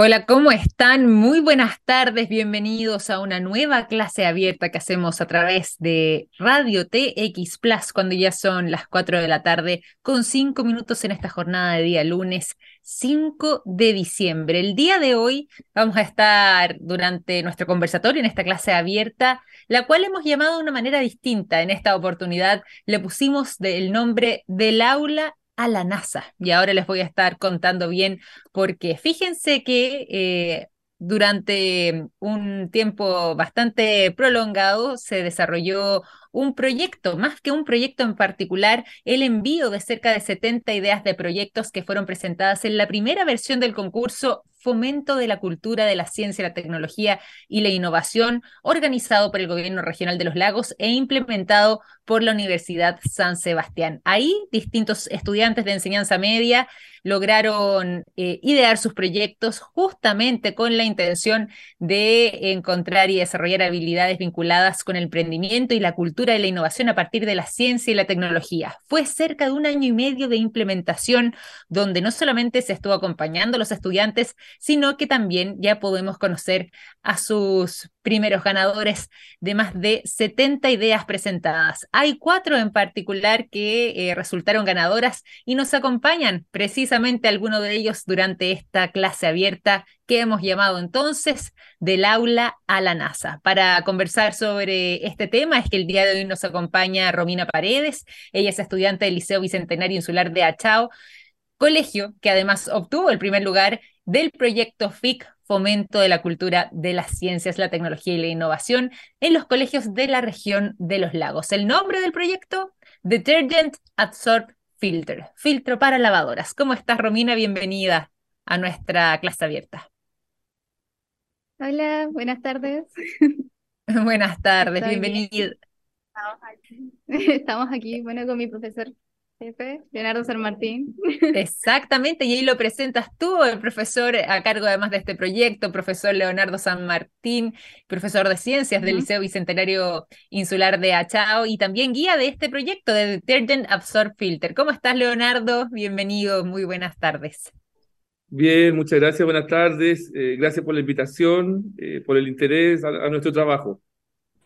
Hola, ¿cómo están? Muy buenas tardes, bienvenidos a una nueva clase abierta que hacemos a través de Radio TX Plus cuando ya son las 4 de la tarde con 5 minutos en esta jornada de día lunes 5 de diciembre. El día de hoy vamos a estar durante nuestro conversatorio en esta clase abierta, la cual hemos llamado de una manera distinta. En esta oportunidad le pusimos el nombre del aula a la NASA. Y ahora les voy a estar contando bien porque fíjense que eh, durante un tiempo bastante prolongado se desarrolló un proyecto, más que un proyecto en particular, el envío de cerca de 70 ideas de proyectos que fueron presentadas en la primera versión del concurso Fomento de la Cultura, de la Ciencia, la Tecnología y la Innovación, organizado por el Gobierno Regional de los Lagos e implementado por la Universidad San Sebastián. Ahí distintos estudiantes de enseñanza media lograron eh, idear sus proyectos justamente con la intención de encontrar y desarrollar habilidades vinculadas con el emprendimiento y la cultura de la innovación a partir de la ciencia y la tecnología. Fue cerca de un año y medio de implementación donde no solamente se estuvo acompañando a los estudiantes, sino que también ya podemos conocer a sus primeros ganadores de más de 70 ideas presentadas. Hay cuatro en particular que eh, resultaron ganadoras y nos acompañan precisamente algunos de ellos durante esta clase abierta que hemos llamado entonces del aula a la NASA. Para conversar sobre este tema es que el día de hoy nos acompaña Romina Paredes. Ella es estudiante del Liceo Bicentenario Insular de Achao, colegio que además obtuvo el primer lugar del proyecto FIC fomento de la cultura de las ciencias, la tecnología y la innovación en los colegios de la región de los lagos. El nombre del proyecto, Detergent Absorb Filter, filtro para lavadoras. ¿Cómo estás, Romina? Bienvenida a nuestra clase abierta. Hola, buenas tardes. buenas tardes, bienvenida. Estamos aquí. Estamos aquí, bueno, con mi profesor jefe, Leonardo San Martín. Exactamente, y ahí lo presentas tú, el profesor a cargo además de este proyecto, profesor Leonardo San Martín, profesor de ciencias del Liceo Bicentenario Insular de Achao y también guía de este proyecto de Detergent Absorb Filter. ¿Cómo estás, Leonardo? Bienvenido, muy buenas tardes. Bien, muchas gracias, buenas tardes. Eh, gracias por la invitación, eh, por el interés a nuestro trabajo.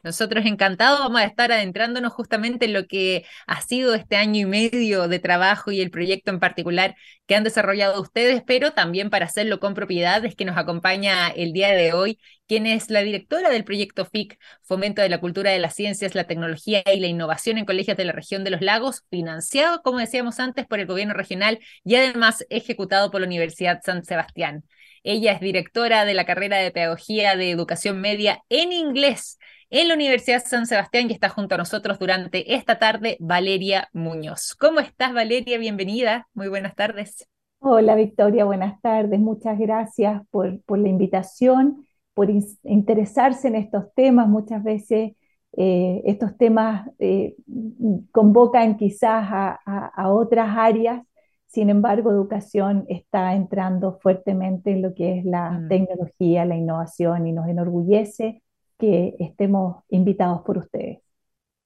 Nosotros encantados vamos a estar adentrándonos justamente en lo que ha sido este año y medio de trabajo y el proyecto en particular que han desarrollado ustedes, pero también para hacerlo con propiedad es que nos acompaña el día de hoy quien es la directora del proyecto FIC, Fomento de la Cultura de las Ciencias, la Tecnología y la Innovación en Colegios de la Región de los Lagos, financiado, como decíamos antes, por el gobierno regional y además ejecutado por la Universidad San Sebastián. Ella es directora de la carrera de Pedagogía de Educación Media en Inglés en la Universidad San Sebastián y está junto a nosotros durante esta tarde Valeria Muñoz. ¿Cómo estás, Valeria? Bienvenida. Muy buenas tardes. Hola, Victoria. Buenas tardes. Muchas gracias por, la invitación, por interesarse en estos temas. Muchas veces eh, estos temas eh, convocan quizás a, otras áreas sin embargo, educación está entrando fuertemente en lo que es la mm. tecnología, la innovación y nos enorgullece que estemos invitados por ustedes.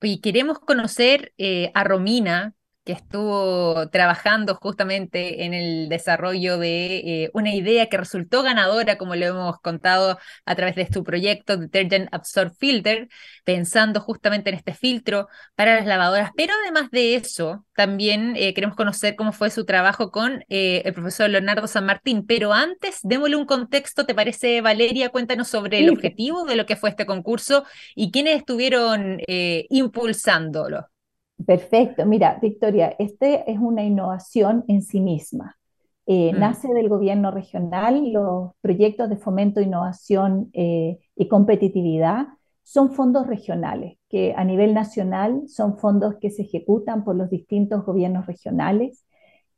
Y queremos conocer eh, a Romina, que estuvo trabajando justamente en el desarrollo de eh, una idea que resultó ganadora, como le hemos contado a través de su proyecto Detergent Absorb Filter, pensando justamente en este filtro para las lavadoras. Pero además de eso, también eh, queremos conocer cómo fue su trabajo con eh, el profesor Leonardo San Martín. Pero antes, démosle un contexto, ¿te parece, Valeria? Cuéntanos sobre el objetivo de lo que fue este concurso y quiénes estuvieron impulsándolo. Perfecto. Mira, Victoria, este es una innovación en sí misma. Eh, mm. Nace del gobierno regional, los proyectos de fomento, innovación eh, y competitividad son fondos regionales, que a nivel nacional son fondos que se ejecutan por los distintos gobiernos regionales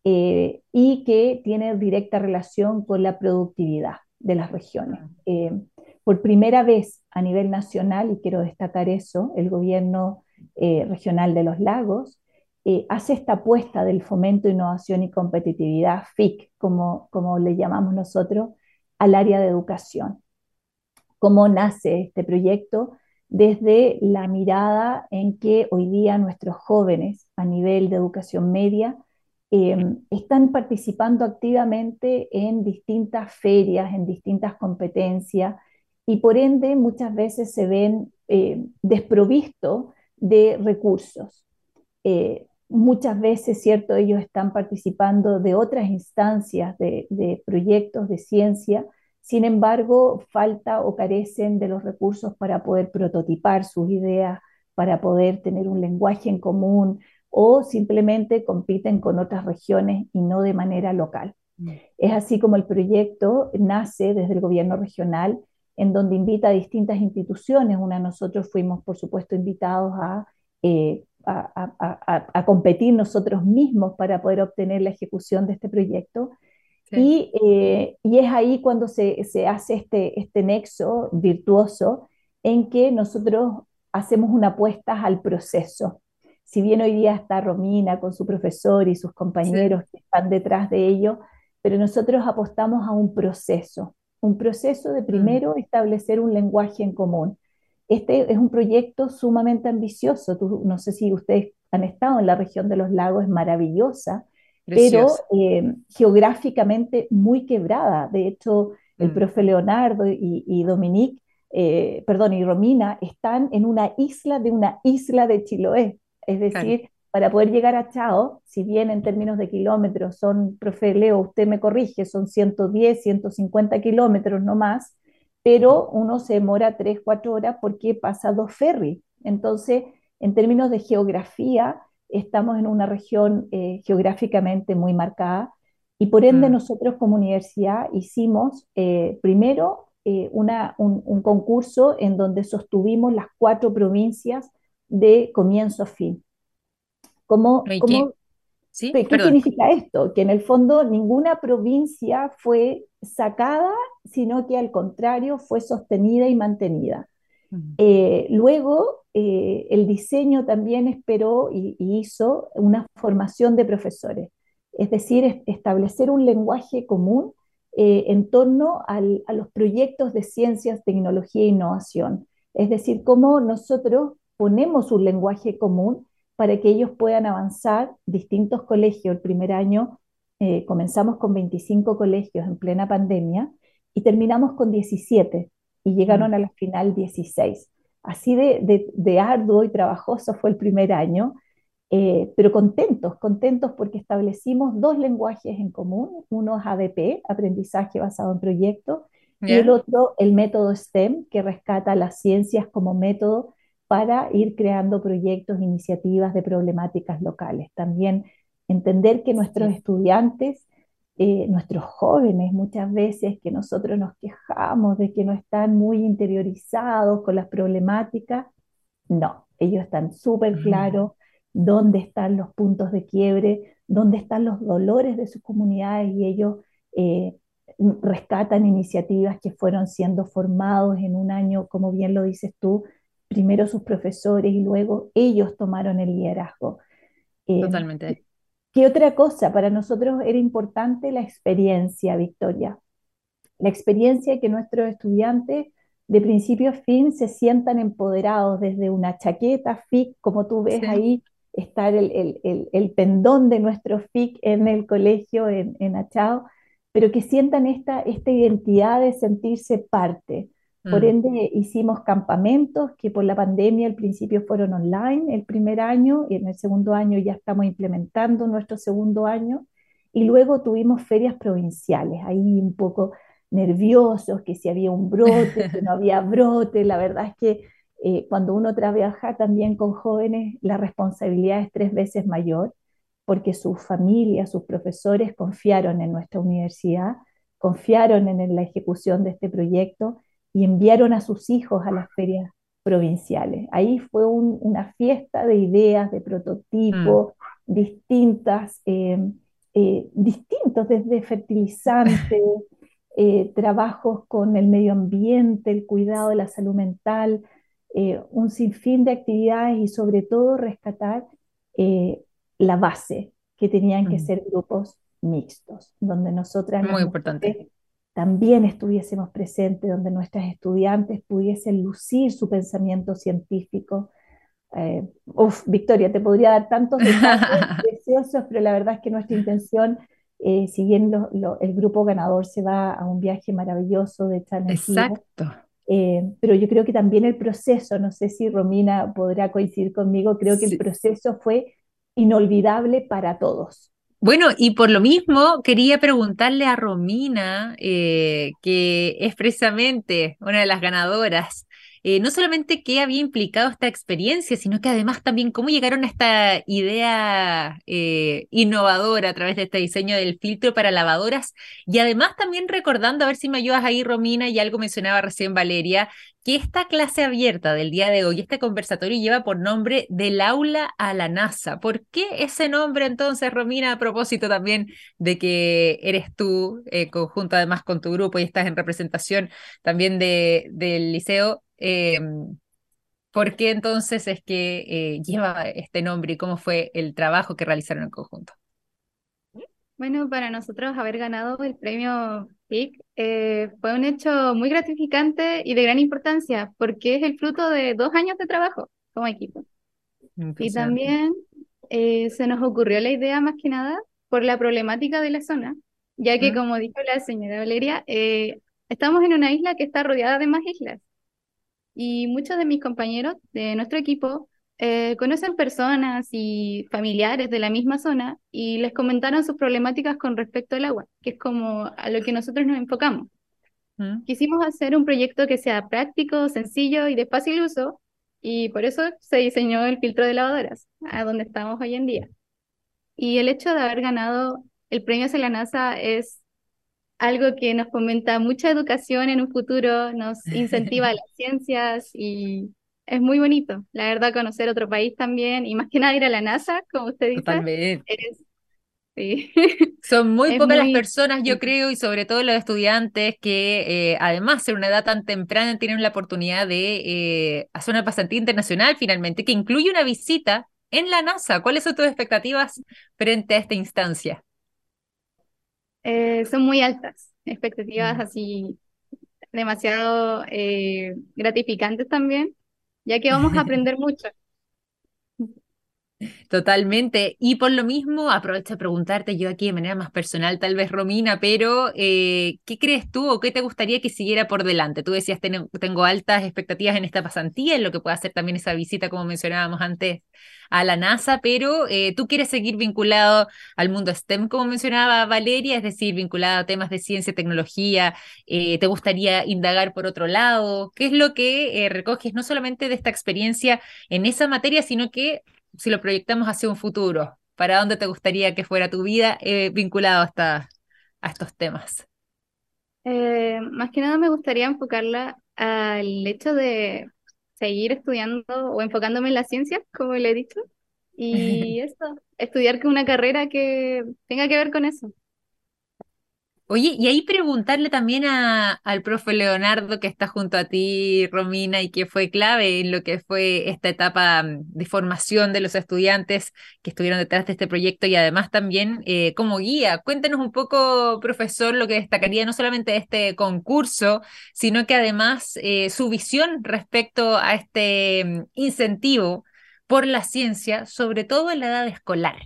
eh, y que tienen directa relación con la productividad de las regiones. Mm. por primera vez a nivel nacional, y quiero destacar eso, el gobierno eh, regional de los Lagos, eh, hace esta apuesta del fomento, innovación y competitividad, FIC, como, como le llamamos nosotros, al área de educación. ¿Cómo nace este proyecto? Desde la mirada en que hoy día nuestros jóvenes a nivel de educación media Em, están participando activamente en distintas ferias, en distintas competencias y por ende muchas veces se ven eh, desprovistos de recursos. Eh, muchas veces, ¿cierto? Ellos están participando de otras instancias de, de proyectos de ciencia, sin embargo, falta o carecen de los recursos para poder prototipar sus ideas, para poder tener un lenguaje en común, o simplemente compiten con otras regiones y no de manera local. Mm. Es así como el proyecto nace desde el gobierno regional, en donde invita a distintas instituciones. Una de nosotros fuimos, por supuesto, invitados a, eh, a, competir nosotros mismos para poder obtener la ejecución de este proyecto. Y, eh, y, es ahí cuando se, se hace este, este nexo virtuoso en que nosotros hacemos una apuesta al proceso si bien hoy día está Romina con su profesor y sus compañeros que están detrás de ello, pero nosotros apostamos a un proceso, un proceso de mm. primero establecer un lenguaje en común. Este es un proyecto sumamente ambicioso. no sé si ustedes han estado en la región de los lagos, es maravillosa, pero eh, geográficamente muy quebrada. De hecho, el mm. profe Leonardo y, Dominique, eh, perdón, y Romina están en una isla de una isla de Chiloé. Es decir, para poder llegar a Chao, si bien en términos de kilómetros son, profe Leo, usted me corrige, son 110, 150 kilómetros no más, pero uno se demora 3, 4 horas porque pasa dos ferries. Entonces, en términos de geografía, estamos en una región eh, geográficamente muy marcada y por ende mm. nosotros como universidad hicimos eh, primero eh, una, un, un, concurso en donde sostuvimos las cuatro provincias de comienzo a fin. ¿Cómo, cómo, ¿Qué, significa esto? Que en el fondo ninguna provincia fue sacada, sino que al contrario fue sostenida y mantenida. Eh, luego, eh, el diseño también esperó y, hizo una formación de profesores, es decir, establecer un lenguaje común eh, en torno a los proyectos de ciencias, tecnología e innovación. Es decir, cómo nosotros ponemos un lenguaje común para que ellos puedan avanzar. Distintos colegios, el primer año eh, comenzamos con 25 colegios en plena pandemia y terminamos con 17 y llegaron mm. a la final 16. Así de, arduo y trabajoso fue el primer año, eh, pero contentos, contentos porque establecimos dos lenguajes en común. Uno es ADP, aprendizaje basado en proyectos, y el otro el método STEM, que rescata las ciencias como método para ir creando proyectos, iniciativas de problemáticas locales. También entender que nuestros estudiantes, eh, nuestros jóvenes, muchas veces que nosotros nos quejamos de que no están muy interiorizados con las problemáticas, no, ellos están súper claros dónde están los puntos de quiebre, dónde están los dolores de sus comunidades y ellos eh, rescatan iniciativas que fueron siendo formados en un año, como bien lo dices tú, primero sus profesores y luego ellos tomaron el liderazgo. Eh, Totalmente. ¿Qué otra cosa? Para nosotros era importante la experiencia, Victoria. La experiencia que nuestros estudiantes de principio a fin se sientan empoderados desde una chaqueta FIC, como tú ves ahí, está el, el, pendón de nuestro FIC en el colegio en, en Achao, pero que sientan esta, esta identidad de sentirse parte, por mm. ende, hicimos campamentos que por la pandemia al principio fueron online el primer año y en el segundo año ya estamos implementando nuestro segundo año. Y luego tuvimos ferias provinciales, ahí un poco nerviosos, que si había un brote, que no había brote. La verdad es que eh, cuando uno trabaja también con jóvenes, la responsabilidad es tres veces mayor, porque sus familias, sus profesores confiaron en nuestra universidad, confiaron en la ejecución de este proyecto y enviaron a sus hijos a las ferias provinciales. Ahí fue una fiesta de ideas, de prototipos, mm. distintas, eh, eh, distintos desde fertilizantes, eh, trabajos con el medio ambiente, el cuidado de la salud mental, un sinfín de actividades y sobre todo rescatar la base, que tenían que mm. ser grupos mixtos, donde nosotras... Muy importante también estuviésemos presentes, donde nuestras estudiantes pudiesen lucir su pensamiento científico, eh, uf, Victoria, te podría dar tantos detalles preciosos, pero la verdad es que nuestra intención, eh, si bien el grupo ganador se va a un viaje maravilloso de esta Exacto. Eh, pero yo creo que también el proceso, no sé si Romina podrá coincidir conmigo, creo que el proceso fue inolvidable para todos. Bueno, y por lo mismo quería preguntarle a Romina, eh, que es precisamente una de las ganadoras, eh, no solamente qué había implicado esta experiencia, sino que además también cómo llegaron a esta idea eh, innovadora a través de este diseño del filtro para lavadoras y además también recordando, a ver si me ayudas ahí, Romina, y algo mencionaba recién Valeria, que esta clase abierta del día de hoy, este conversatorio lleva por nombre Del aula a la NASA. ¿Por qué ese nombre entonces, Romina, a propósito también de que eres tú, eh, conjunto además con tu grupo y estás en representación también de, del liceo? Em, ¿Por qué entonces es que eh, lleva este nombre y cómo fue el trabajo que realizaron en conjunto? Bueno, para nosotros haber ganado el premio PIC eh, fue un hecho muy gratificante y de gran importancia porque es el fruto de dos años de trabajo como equipo. Y también eh, se nos ocurrió la idea más que nada por la problemática de la zona, ya que como dijo la señora Valeria, estamos en una isla que está rodeada de más islas y muchos de mis compañeros de nuestro equipo eh, conocen personas y familiares de la misma zona y les comentaron sus problemáticas con respecto al agua, que es como a lo que nosotros nos enfocamos. Mm. Quisimos hacer un proyecto que sea práctico, sencillo y de fácil uso, y por eso se diseñó el filtro de lavadoras, a donde estamos hoy en día. Y el hecho de haber ganado el premio hacia la NASA es algo que nos fomenta mucha educación en un futuro, nos incentiva a las ciencias y es muy bonito, la verdad, conocer otro país también y más que nada ir a la NASA, como usted dice. Totalmente. Son muy pocas las personas, yo creo, y sobre todo los estudiantes que, eh, además, en una edad tan temprana, tienen la oportunidad de eh, hacer una pasantía internacional finalmente, que incluye una visita en la NASA. ¿Cuáles son tus expectativas frente a esta instancia? Eh, son muy altas, expectativas mm. así demasiado eh, gratificantes también, ya que vamos a aprender mucho. Totalmente. Y por lo mismo, aprovecho de preguntarte yo aquí de manera más personal, tal vez Romina, pero eh, ¿qué crees tú o qué te gustaría que siguiera por delante? Tú decías, tengo altas expectativas en esta pasantía, en lo que pueda hacer también esa visita, como mencionábamos antes, a la NASA, pero eh, tú quieres seguir vinculado al mundo STEM, como mencionaba Valeria, es decir, vinculado a temas de ciencia tecnología, eh, ¿te gustaría indagar por otro lado? ¿Qué es lo que recoges no solamente de esta experiencia en esa materia, sino que si lo proyectamos hacia un futuro, ¿para dónde te gustaría que fuera tu vida eh, vinculado hasta, a estos temas? Eh, más que nada me gustaría enfocarla al hecho de seguir estudiando o enfocándome en la ciencia, como le he dicho, y eso, estudiar una carrera que tenga que ver con eso. Oye, y ahí preguntarle también a, al profe Leonardo que está junto a ti, Romina, y que fue clave en lo que fue esta etapa mm, de formación de los estudiantes que estuvieron detrás de este proyecto y además también eh, como guía. Cuéntenos un poco, profesor, lo que destacaría no solamente de este concurso, sino que además eh, su visión respecto a este mm, incentivo por la ciencia, sobre todo en la edad escolar.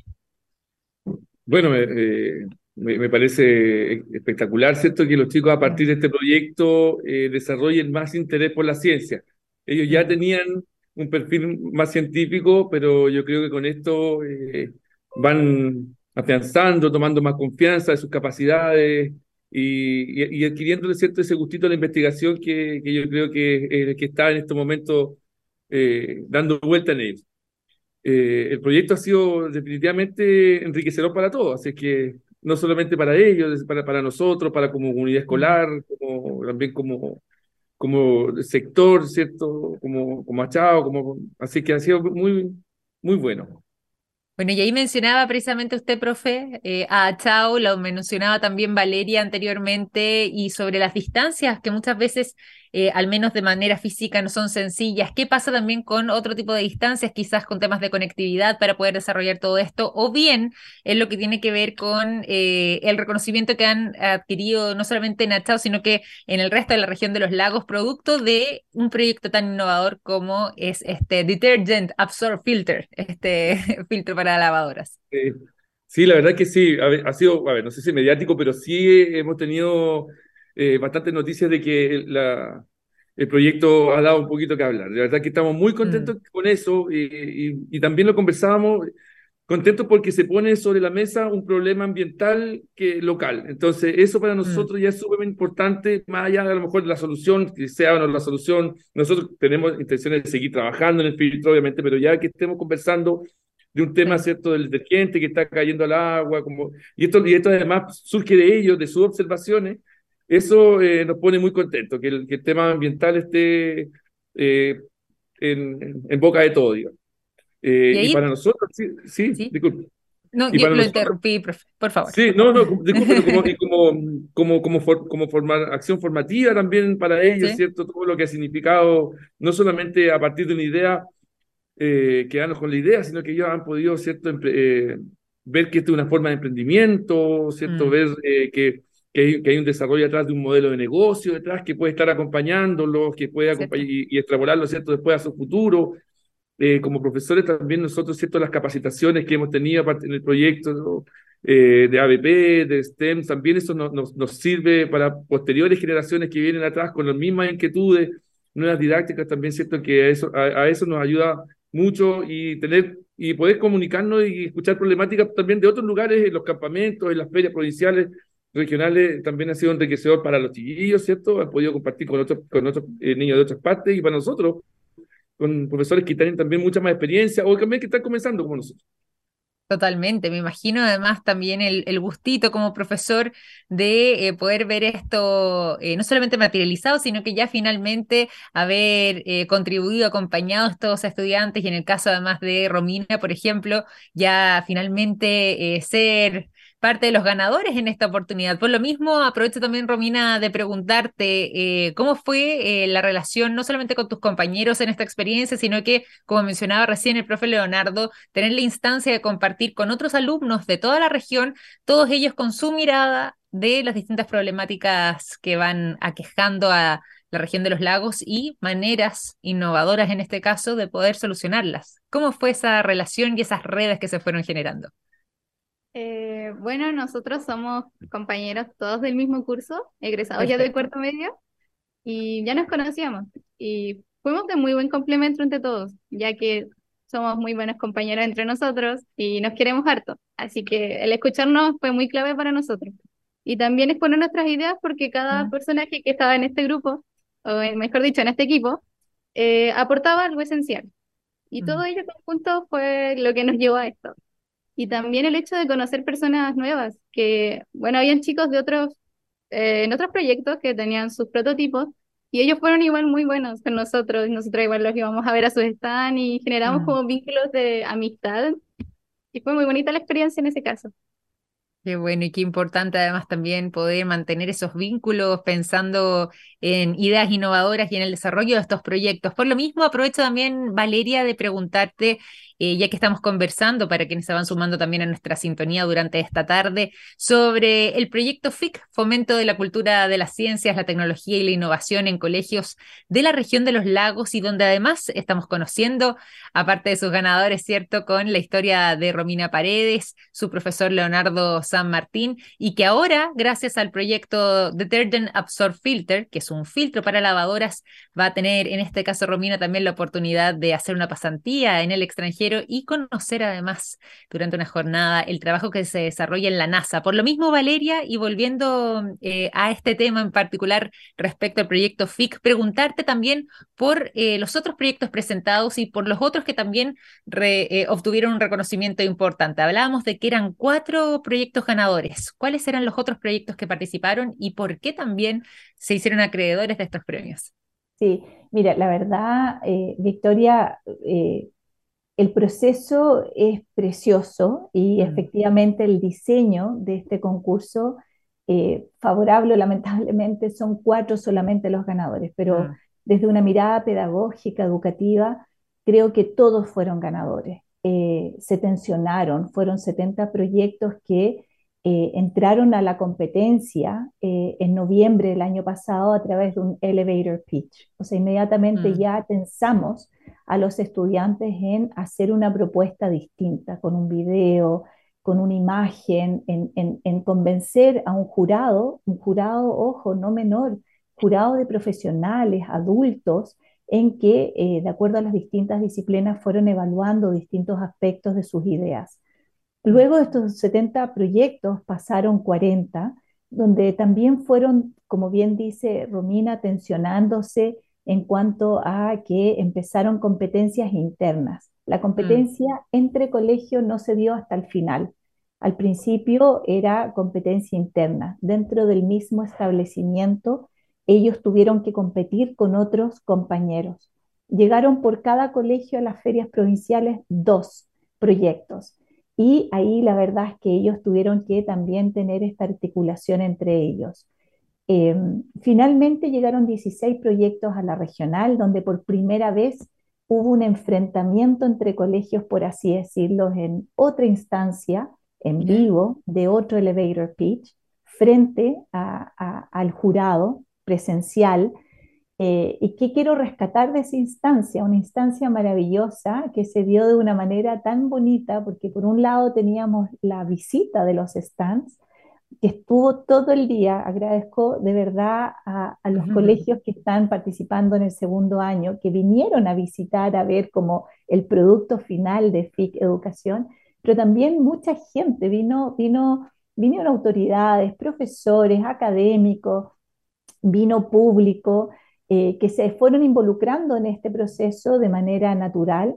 Bueno, eh, me, parece espectacular, ¿cierto? Que los chicos a partir de este proyecto eh, desarrollen más interés por la ciencia. Ellos ya tenían un perfil más científico, pero yo creo que con esto eh, van afianzando, tomando más confianza de sus capacidades y, y, adquiriendo cierto ese gustito de la investigación que, que yo creo que, que está en este momento eh, dando vuelta en ellos. el proyecto ha sido definitivamente enriquecedor para todos, así que no solamente para ellos, para, para nosotros, para como comunidad escolar, como, también como, como sector, ¿cierto? Como, como achado, como, así que ha sido muy, muy bueno. Bueno, y ahí mencionaba precisamente usted, profe, eh, a Chao, lo mencionaba también Valeria anteriormente, y sobre las distancias que muchas veces eh, al menos de manera física, no son sencillas. ¿Qué pasa también con otro tipo de distancias, quizás con temas de conectividad para poder desarrollar todo esto? O bien en lo que tiene que ver con eh, el reconocimiento que han adquirido no solamente en Achao, sino que en el resto de la región de los lagos, producto de un proyecto tan innovador como es este Detergent Absorb Filter, este filtro para lavadoras. Sí, la verdad que sí, ha sido, a ver, no sé si mediático, pero sí hemos tenido eh, bastantes noticias de que la, el proyecto ha dado un poquito que hablar. La verdad que estamos muy contentos mm. con eso y, y, también lo conversábamos, contentos porque se pone sobre la mesa un problema ambiental que local. Entonces, eso para mm. nosotros ya es súper importante, más allá de a lo mejor la solución, que sea o no la solución. Nosotros tenemos intenciones de seguir trabajando en el filtro, obviamente, pero ya que estemos conversando de un tema, ¿cierto?, del detergente que está cayendo al agua, como, y, esto, y esto además surge de ellos, de sus observaciones, eso eh, nos pone muy contentos, que el, que el tema ambiental esté eh, en, en, boca de todo, digamos. Eh, ¿Y, para nosotros, sí, sí, disculpe. No, y lo interrumpí, por favor. Sí, no, no, disculpe, como, como, como, como, como formar, acción formativa también para ellos, ¿cierto? Todo lo que ha significado, no solamente a partir de una idea, eh, quedarnos con la idea, sino que ellos han podido, ¿cierto?, eh, ver que esto es una forma de emprendimiento, ¿cierto?, mm. ver eh, que, que hay, un desarrollo atrás de un modelo de negocio detrás que puede estar acompañándolos, que puede acompañar y, y, extrapolarlo, ¿cierto?, después a su futuro. como profesores también nosotros, ¿cierto?, las capacitaciones que hemos tenido en el proyecto de ABP, de STEM, también eso nos, nos, nos sirve para posteriores generaciones que vienen atrás con las mismas inquietudes, nuevas didácticas también, ¿cierto?, que eso, a eso nos ayuda mucho y tener y poder comunicarnos y escuchar problemáticas también de otros lugares, en los campamentos, en las ferias provinciales, regionales, también ha sido enriquecedor para los chiquillos, ¿cierto? Han podido compartir con otros, con otros eh, niños de otras partes y para nosotros, con profesores que tienen también mucha más experiencia o también que están comenzando como nosotros. Totalmente, me imagino además también el, gustito como profesor de eh, poder ver esto eh, no solamente materializado, sino que ya finalmente haber contribuido, acompañado a estos estudiantes y en el caso además de Romina, por ejemplo, ya finalmente ser parte de los ganadores en esta oportunidad. Por lo mismo, aprovecho también, Romina, de preguntarte eh, cómo fue eh, la relación no solamente con tus compañeros en esta experiencia, sino que, como mencionaba recién el profe Leonardo, tener la instancia de compartir con otros alumnos de toda la región, todos ellos con su mirada de las distintas problemáticas que van aquejando a la región de los lagos y maneras innovadoras en este caso de poder solucionarlas. ¿Cómo fue esa relación y esas redes que se fueron generando? Eh, bueno, nosotros somos compañeros todos del mismo curso, egresados ya del cuarto medio, y ya nos conocíamos. Y fuimos de muy buen complemento entre todos, ya que somos muy buenos compañeros entre nosotros y nos queremos harto. Así que el escucharnos fue muy clave para nosotros. Y también exponer nuestras ideas porque cada personaje que estaba en este grupo, o mejor dicho, en este equipo, eh, aportaba algo esencial. Y todo ello conjunto fue lo que nos llevó a esto. Y también el hecho de conocer personas nuevas, que, bueno, habían chicos de otros, eh, en otros proyectos que tenían sus prototipos, y ellos fueron igual muy buenos con nosotros, nosotros igual los íbamos a ver a sus stands y generamos mm. como vínculos de amistad, y fue muy bonita la experiencia en ese caso. Qué bueno y qué importante además también poder mantener esos vínculos pensando en ideas innovadoras y en el desarrollo de estos proyectos. Por lo mismo, aprovecho también, Valeria, de preguntarte eh, ya que estamos conversando para quienes se van sumando también a nuestra sintonía durante esta tarde, sobre el proyecto FIC, Fomento de la Cultura de las Ciencias, la Tecnología y la Innovación en colegios de la región de los lagos y donde además estamos conociendo, aparte de sus ganadores, ¿cierto?, con la historia de Romina Paredes, su profesor Leonardo San Martín, y que ahora, gracias al proyecto Detergent Absorb Filter, que es un filtro para lavadoras, va a tener, en este caso Romina, también la oportunidad de hacer una pasantía en el extranjero y conocer además durante una jornada el trabajo que se desarrolla en la NASA. Por lo mismo, Valeria, y volviendo eh, a este tema en particular respecto al proyecto FIC, preguntarte también por eh, los otros proyectos presentados y por los otros que también eh, obtuvieron un reconocimiento importante. Hablábamos de que eran cuatro proyectos ganadores. ¿Cuáles eran los otros proyectos que participaron y por qué también se hicieron acreedores de estos premios? Sí, mira, la verdad, Victoria, el proceso es precioso y mm. efectivamente el diseño de este concurso eh, favorable o lamentablemente son cuatro solamente los ganadores, pero mm. desde una mirada pedagógica, educativa, creo que todos fueron ganadores. Eh, se tensionaron, fueron 70 proyectos que eh, entraron a la competencia en noviembre del año pasado a través de un elevator pitch. O sea, inmediatamente mm. ya pensamos a los estudiantes en hacer una propuesta distinta, con un video, con una imagen, en, convencer a un jurado, un jurado, ojo, no menor, jurado de profesionales, adultos, en que, eh, de acuerdo a las distintas disciplinas, fueron evaluando distintos aspectos de sus ideas. Luego de estos 70 proyectos pasaron 40, donde también fueron, como bien dice Romina, tensionándose en cuanto a que empezaron competencias internas. La competencia mm. entre colegios no se dio hasta el final. Al principio era competencia interna. Dentro del mismo establecimiento, ellos tuvieron que competir con otros compañeros. Llegaron por cada colegio a las ferias provinciales dos proyectos. Y ahí la verdad es que ellos tuvieron que también tener esta articulación entre ellos. Em, finalmente llegaron 16 proyectos a la regional, donde por primera vez hubo un enfrentamiento entre colegios, por así decirlo, en otra instancia, en vivo, de otro elevator pitch, frente al jurado presencial. Eh, ¿Y qué quiero rescatar de esa instancia? Una instancia maravillosa que se dio de una manera tan bonita, porque por un lado teníamos la visita de los stands, que estuvo todo el día. Agradezco de verdad a, los colegios que están participando en el segundo año, que vinieron a visitar, a ver como el producto final de FIC Educación, pero también mucha gente, vino, vino, vinieron autoridades, profesores, académicos, vino público, eh, que se fueron involucrando en este proceso de manera natural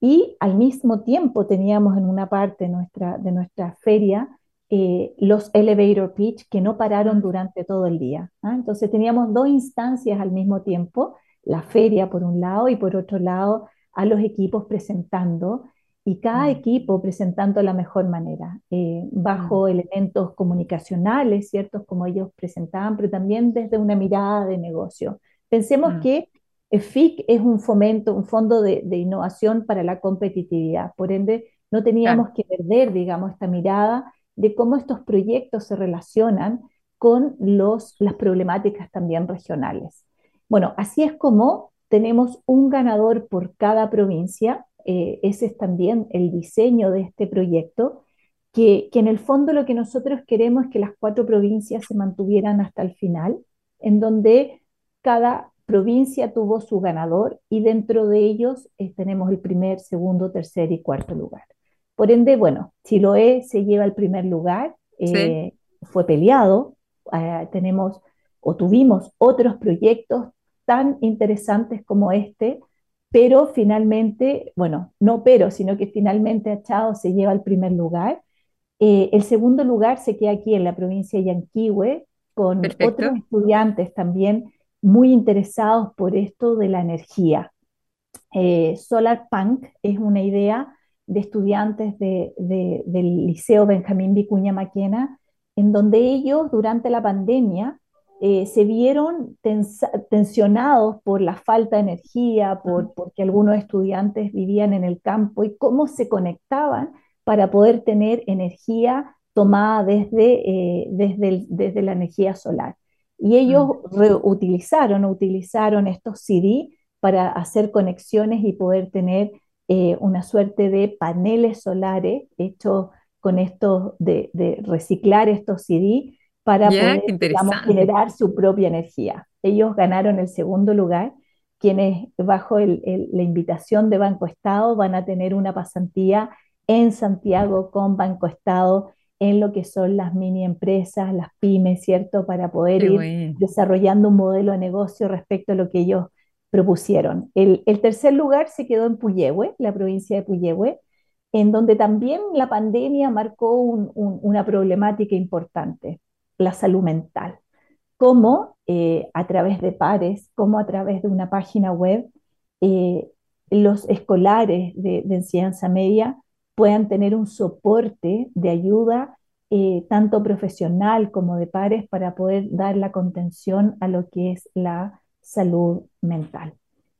y al mismo tiempo teníamos en una parte nuestra, de nuestra feria eh, los elevator pitch que no pararon durante todo el día. ¿ah? Entonces teníamos dos instancias al mismo tiempo, la feria por un lado y por otro lado a los equipos presentando y cada equipo presentando la mejor manera, eh, bajo mm. elementos comunicacionales, ¿ciertos? Como ellos presentaban, pero también desde una mirada de negocio. Pensemos mm. que FIC es un fomento, un fondo de, innovación para la competitividad, por ende no teníamos que perder, digamos, esta mirada de cómo estos proyectos se relacionan con los, las problemáticas también regionales. Bueno, así es como tenemos un ganador por cada provincia. Eh, ese es también el diseño de este proyecto, que, que en el fondo lo que nosotros queremos es que las cuatro provincias se mantuvieran hasta el final, en donde cada provincia tuvo su ganador y dentro de ellos eh, tenemos el primer, segundo, tercer y cuarto lugar. Por ende, bueno, Chiloé se lleva el primer lugar, eh, fue peleado, eh, tenemos o tuvimos otros proyectos tan interesantes como este, pero finalmente, bueno, no pero, sino que finalmente Achao se lleva el primer lugar. Eh, el segundo lugar se queda aquí en la provincia de Yanquihue, con otros estudiantes también muy interesados por esto de la energía. Solar Punk es una idea de estudiantes del Liceo Benjamín Vicuña Maquena, en donde ellos durante la pandemia eh, se vieron tensionados por la falta de energía, por, porque algunos estudiantes vivían en el campo y cómo se conectaban para poder tener energía tomada desde, eh, desde, desde, la energía solar. Y ellos reutilizaron, utilizaron estos CD para hacer conexiones y poder tener eh, una suerte de paneles solares hechos con esto de, reciclar estos CD para poder generar su propia energía. Ellos ganaron el segundo lugar, quienes bajo la invitación de Banco Estado van a tener una pasantía en Santiago con Banco Estado en lo que son las mini empresas, las pymes, ¿cierto? Para poder ir desarrollando un modelo de negocio respecto a lo que ellos propusieron. El, tercer lugar se quedó en Puyehue, la provincia de Puyehue, en donde también la pandemia marcó una problemática importante, la salud mental. Cómo eh, a través de pares, cómo a través de una página web, eh, los escolares de, enseñanza media puedan tener un soporte de ayuda eh, tanto profesional como de pares, para poder dar la contención a lo que es la salud mental.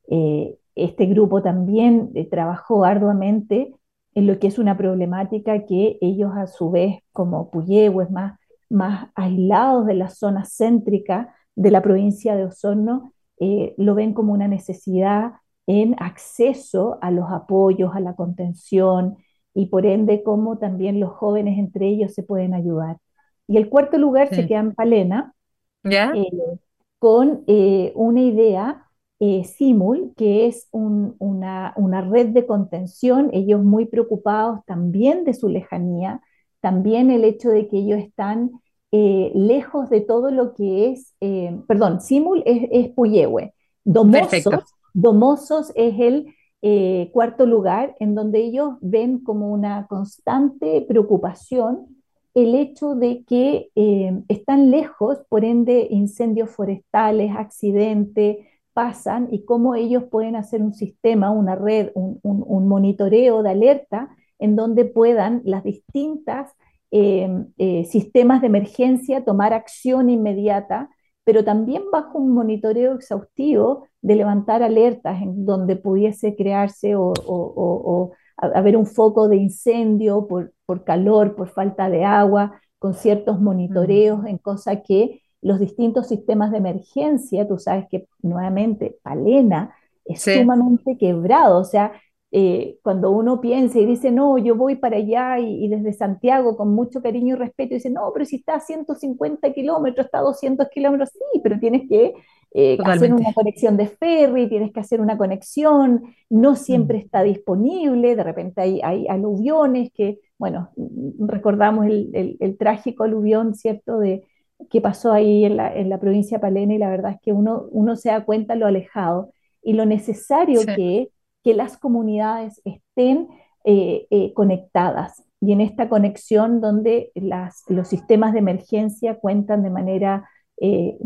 Eh, este grupo también eh, trabajó arduamente en lo que es una problemática que ellos a su vez, como Puyehue, más, más aislados de la zona céntrica de la provincia de Osorno, lo ven como una necesidad en acceso a los apoyos, a la contención, y por ende cómo también los jóvenes entre ellos se pueden ayudar. Y el cuarto lugar se queda en Palena, eh, con eh, una idea, eh, Simul, que es una, una, red de contención, ellos muy preocupados también de su lejanía, también el hecho de que ellos están lejos de todo lo que es, perdón, Simul es, es Puyehue, Domosos, Domosos es el eh, cuarto lugar, en donde ellos ven como una constante preocupación el hecho de que eh, están lejos, por ende incendios forestales, accidentes, pasan y cómo ellos pueden hacer un sistema, una red, un, monitoreo de alerta en donde puedan las distintas eh, sistemas de emergencia tomar acción inmediata pero también bajo un monitoreo exhaustivo de levantar alertas en donde pudiese crearse o, haber un foco de incendio por, por, calor, por falta de agua, con ciertos monitoreos en cosa que los distintos sistemas de emergencia, tú sabes que nuevamente Palena es sumamente quebrado, o sea, eh, cuando uno piensa y dice, no, yo voy para allá y, desde Santiago con mucho cariño y respeto, dice, no, pero si está a 150 kilómetros, está a 200 kilómetros, sí, pero tienes que eh, hacer una conexión de ferry, tienes que hacer una conexión, no siempre mm. está disponible, de repente hay, hay aluviones que, bueno, recordamos el, el, trágico aluvión, ¿cierto?, de que pasó ahí en la, en la provincia de Palena y la verdad es que uno, uno se da cuenta lo alejado y lo necesario que es que las comunidades estén eh, eh, conectadas y en esta conexión donde los sistemas de emergencia cuentan de manera eh,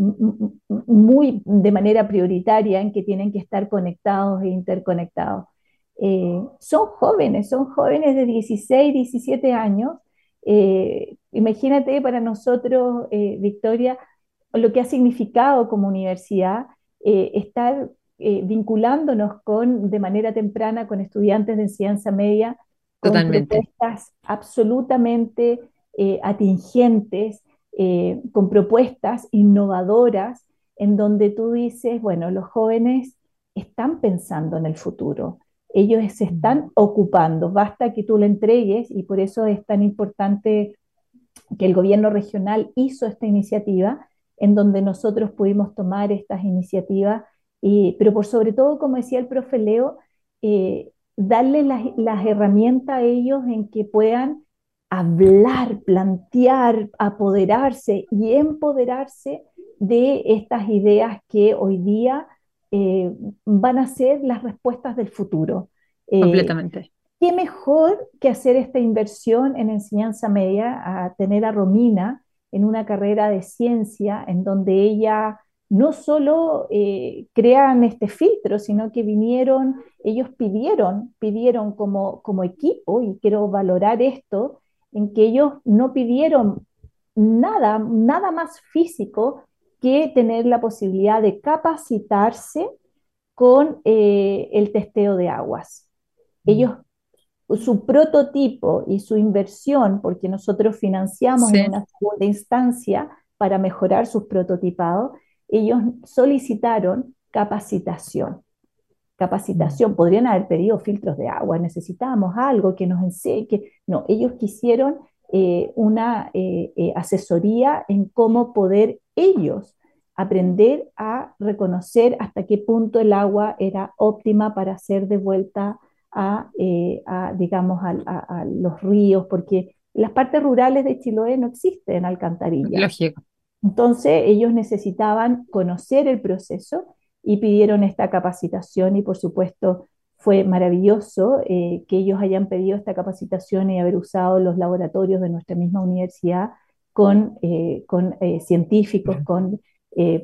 muy de manera prioritaria en que tienen que estar conectados e interconectados. son jóvenes, son jóvenes de 16, 17 años. imagínate para nosotros, Victoria, lo que ha significado como universidad estar eh, vinculándonos con, de manera temprana con estudiantes de enseñanza media, con propuestas absolutamente eh, atingentes, eh, con propuestas innovadoras, en donde tú dices, bueno, los jóvenes están pensando en el futuro, ellos se están ocupando, basta que tú le entregues y por eso es tan importante que el gobierno regional hizo esta iniciativa, en donde nosotros pudimos tomar estas iniciativas pero por sobre todo, como decía el profe Leo, eh, darle las, herramientas a ellos en que puedan hablar, plantear, apoderarse y empoderarse de estas ideas que hoy día eh, van a ser las respuestas del futuro. Eh, Completamente. ¿Qué mejor que hacer esta inversión en enseñanza media, a tener a Romina en una carrera de ciencia en donde ella no solo eh, crean este filtro, sino que vinieron, ellos pidieron, pidieron como, como equipo, y quiero valorar esto, en que ellos no pidieron nada, nada más físico que tener la posibilidad de capacitarse con eh, el testeo de aguas. Mm. Ellos, su prototipo y su inversión, porque nosotros financiamos en una segunda instancia para mejorar sus prototipados, ellos solicitaron capacitación. Capacitación, podrían haber pedido filtros de agua, necesitábamos algo que nos enseñe, que no, ellos quisieron eh, una eh, eh, asesoría en cómo poder ellos aprender a reconocer hasta qué punto el agua era óptima para ser devuelta a, digamos, a, los ríos, porque las partes rurales de Chiloé no existen alcantarillas. Lógico. Entonces ellos necesitaban conocer el proceso y pidieron esta capacitación y por supuesto fue maravilloso eh, que ellos hayan pedido esta capacitación y haber usado los laboratorios de nuestra misma universidad con, eh, con eh, científicos, con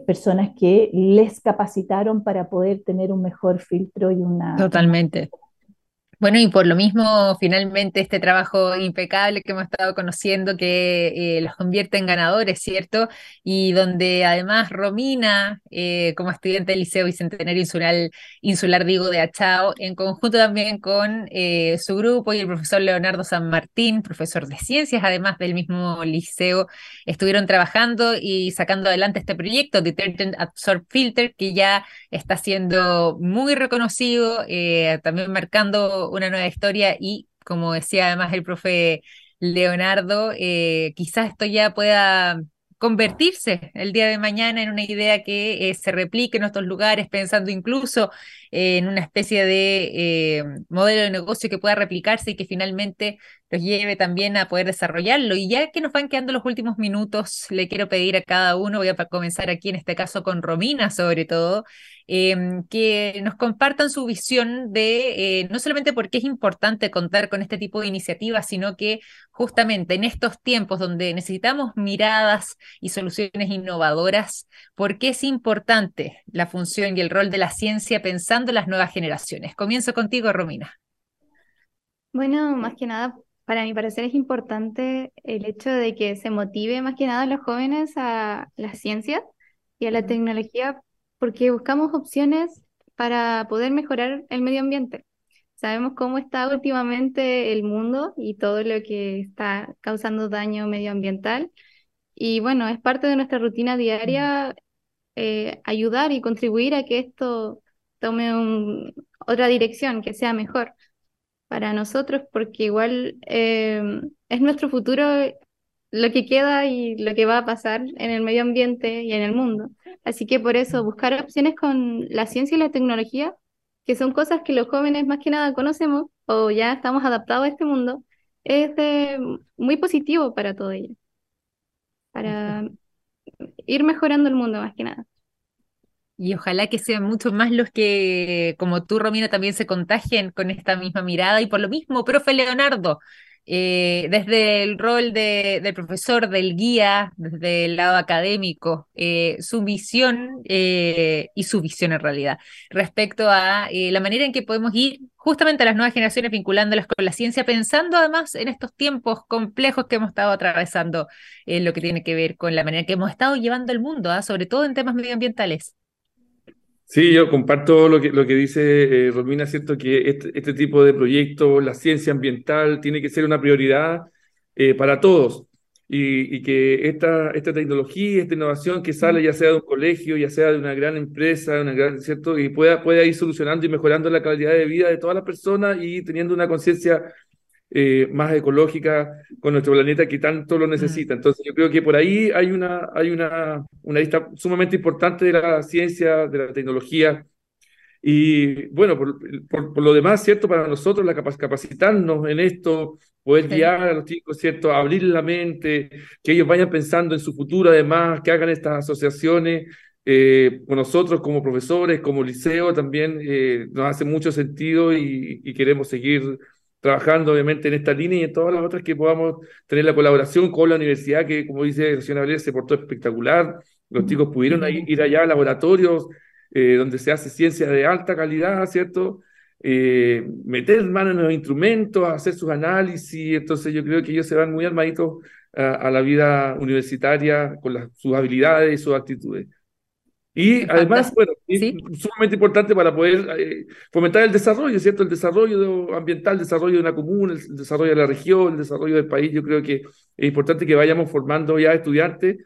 personas que les capacitaron para poder tener un mejor filtro y una... Totalmente. Bueno, y por lo mismo, finalmente, este trabajo impecable que hemos estado conociendo que eh, los convierte en ganadores, ¿cierto? Y donde además Romina, eh, como estudiante del Liceo Bicentenario Insular, Insular Diego de Achao, en conjunto también con eh, su grupo y el profesor Leonardo San Martín, profesor de ciencias, además del mismo liceo, estuvieron trabajando y sacando adelante este proyecto, Detergent Absorb Filter, que ya está siendo muy reconocido, también marcando una nueva historia y, como decía además el profe Leonardo, eh, quizás esto ya pueda convertirse el día de mañana en una idea que eh, se replique en otros lugares, pensando incluso eh, en una especie de modelo de negocio que pueda replicarse y que finalmente los lleve también a poder desarrollarlo. Y ya que nos van quedando los últimos minutos, le quiero pedir a cada uno, voy a comenzar aquí en este caso con Romina sobre todo, Em, que nos compartan su visión de eh, no solamente por qué es importante contar con este tipo de iniciativas, sino que justamente en estos tiempos donde necesitamos miradas y soluciones innovadoras, por qué es importante la función y el rol de la ciencia pensando las nuevas generaciones. Comienzo contigo, Romina. Bueno, más que nada, para mi parecer es importante el hecho de que se motive más que nada a los jóvenes a la ciencia y a la tecnología porque buscamos opciones para poder mejorar el medio ambiente. Sabemos cómo está últimamente el mundo y todo lo que está causando daño medioambiental. Y bueno, es parte de nuestra rutina diaria eh, ayudar y contribuir a que esto tome otra dirección, que sea mejor para nosotros, porque igual eh, es nuestro futuro lo que queda y lo que va a pasar en el medio ambiente y en el mundo. Así que por eso buscar opciones con la ciencia y la tecnología, que son cosas que los jóvenes más que nada conocemos o ya estamos adaptados a este mundo, es muy positivo para todo ello, para ir mejorando el mundo más que nada. Y ojalá que sean muchos más los que, como tú, Romina, también se contagien con esta misma mirada. Y por lo mismo, profe Leonardo, eh, desde el rol de, del profesor, del guía, desde el lado académico, eh, su visión eh, y su visión en realidad respecto a la manera en que podemos ir justamente a las nuevas generaciones vinculándolas con la ciencia, pensando además en estos tiempos complejos que hemos estado atravesando, en lo que tiene que ver con la manera que hemos estado llevando el mundo, ¿ah? sobre todo en temas medioambientales. Sí, yo comparto lo que, lo que dice eh, Romina, ¿cierto? Que este, este, tipo de proyectos, la ciencia ambiental, tiene que ser una prioridad eh, para todos. Y, que esta, esta tecnología, esta innovación que sale ya sea de un colegio, ya sea de una gran empresa, una gran, ¿cierto? Y pueda, pueda ir solucionando y mejorando la calidad de vida de todas las personas y teniendo una conciencia eh, más ecológica con nuestro planeta que tanto lo necesita. Mm. Entonces yo creo que por ahí hay una, hay una, una lista sumamente importante de la ciencia, de la tecnología. Y bueno, por, por, lo demás, ¿cierto? Para nosotros la capacitarnos en esto, poder guiar a los chicos, ¿cierto? Abrir la mente, que ellos vayan pensando en su futuro, además, que hagan estas asociaciones. Eh, con nosotros como profesores, como liceo, también eh, nos hace mucho sentido y, y queremos seguir trabajando obviamente en esta línea y en todas las otras que podamos tener la colaboración con la universidad, que como dice la señora se portó espectacular. Los chicos pudieron ir allá a laboratorios eh, donde se hace ciencia de alta calidad, ¿cierto? Eh, meter mano en los instrumentos, hacer sus análisis. Entonces yo creo que ellos se van muy armaditos a, la vida universitaria con sus habilidades y sus actitudes. Y además, bueno, es sumamente importante para poder eh, fomentar el desarrollo, ¿cierto? El desarrollo ambiental, el desarrollo de una comuna, el desarrollo de la región, el desarrollo del país. Yo creo que es importante que vayamos formando ya estudiantes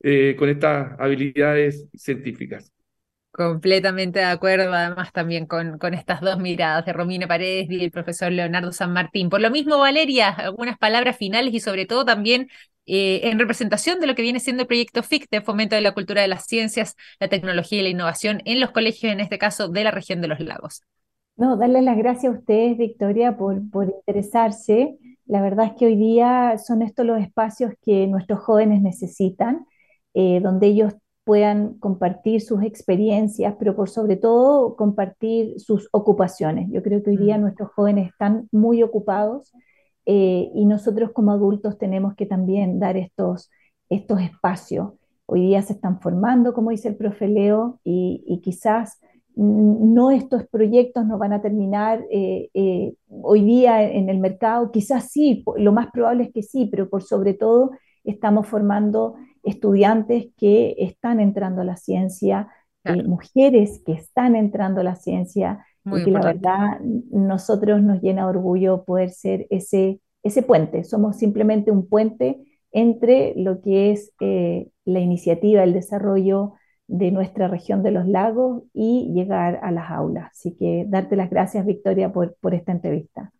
eh, con estas habilidades científicas. Completamente de acuerdo, además también con, con estas dos miradas de Romina Paredes y el profesor Leonardo San Martín. Por lo mismo, Valeria, algunas palabras finales y sobre todo también eh, en representación de lo que viene siendo el proyecto FIC de fomento de la cultura de las ciencias, la tecnología y la innovación en los colegios, en este caso de la región de los lagos. No, darle las gracias a ustedes, Victoria, por, por interesarse. La verdad es que hoy día son estos los espacios que nuestros jóvenes necesitan, eh, donde ellos puedan compartir sus experiencias, pero por sobre todo compartir sus ocupaciones. Yo creo que hoy día mm. nuestros jóvenes están muy ocupados eh, y nosotros como adultos tenemos que también dar estos, estos espacios. Hoy día se están formando, como dice el profe Leo, y, quizás no estos proyectos no van a terminar eh, eh, hoy día en el mercado, quizás sí, lo más probable es que sí, pero por sobre todo estamos formando estudiantes que están entrando a la ciencia, mujeres que están entrando a la ciencia, y que la verdad nosotros nos llena de orgullo poder ser ese, ese puente. Somos simplemente un puente entre lo que es la iniciativa, el desarrollo de nuestra región de los lagos y llegar a las aulas. Así que darte las gracias, Victoria, por, por esta entrevista.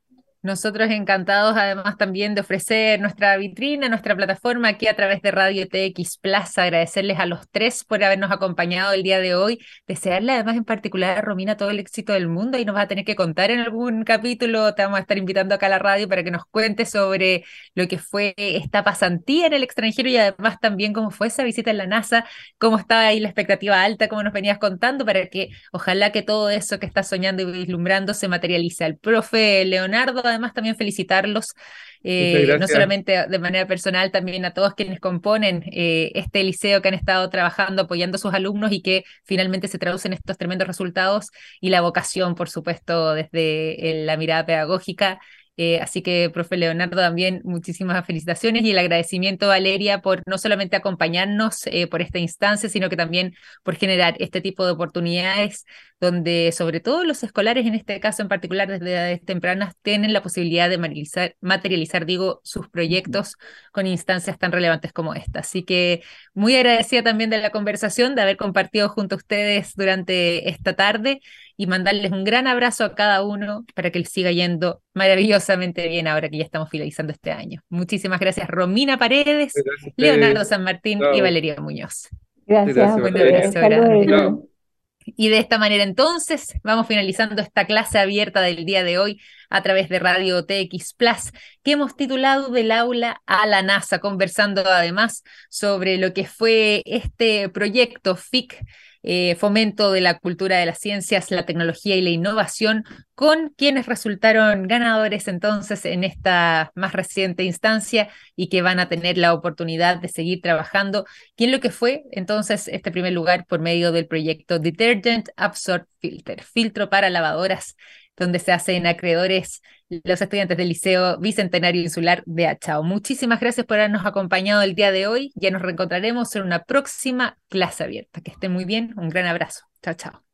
Nosotros encantados además también de ofrecer nuestra vitrina, nuestra plataforma aquí a través de Radio TX Plus, agradecerles a los tres por habernos acompañado el día de hoy, desearle además en particular a Romina todo el éxito del mundo. Y nos va a tener que contar en algún capítulo, te vamos a estar invitando acá a la radio para que nos cuentes sobre lo que fue esta pasantía en el extranjero y además también cómo fue esa visita en la NASA, cómo estaba ahí la expectativa alta, como nos venías contando, para que ojalá que todo eso que estás soñando y vislumbrando se materialice. Al profe Leonardo, además también felicitarlos, eh, no solamente de manera personal, también a todos quienes componen eh, este liceo que han estado trabajando, apoyando a sus alumnos y que finalmente se traducen estos tremendos resultados y la vocación, por supuesto, desde eh, la mirada pedagógica eh, así que, profe Leonardo, también muchísimas felicitaciones y el agradecimiento, Valeria, por no solamente acompañarnos eh, por esta instancia, sino que también por generar este tipo de oportunidades donde sobre todo los escolares, en este caso en particular desde edades tempranas, tienen la posibilidad de materializar, materializar, digo, sus proyectos con instancias tan relevantes como esta. Así que muy agradecida también de la conversación, de haber compartido junto a ustedes durante esta tarde y mandarles un gran abrazo a cada uno para que les siga yendo maravillosamente bien ahora que ya estamos finalizando este año. Muchísimas gracias, Romina Paredes, Leonardo San Martín y Valeria Muñoz. Gracias. y de esta manera entonces vamos finalizando esta clase abierta del día de hoy a través de Radio TX Plus, que hemos titulado Del aula a la NASA, conversando además sobre lo que fue este proyecto FIC eh, fomento de la cultura de las ciencias, la tecnología y la innovación, con quienes resultaron ganadores entonces en esta más reciente instancia y que van a tener la oportunidad de seguir trabajando. ¿Quién lo que fue entonces este primer lugar por medio del proyecto Detergent Absorb Filter, filtro para lavadoras donde se hacen acreedores los estudiantes del Liceo Bicentenario Insular de Achao. Muchísimas gracias por habernos acompañado el día de hoy. Ya nos reencontraremos en una próxima clase abierta. Que estén muy bien. Un gran abrazo. Chao, chao.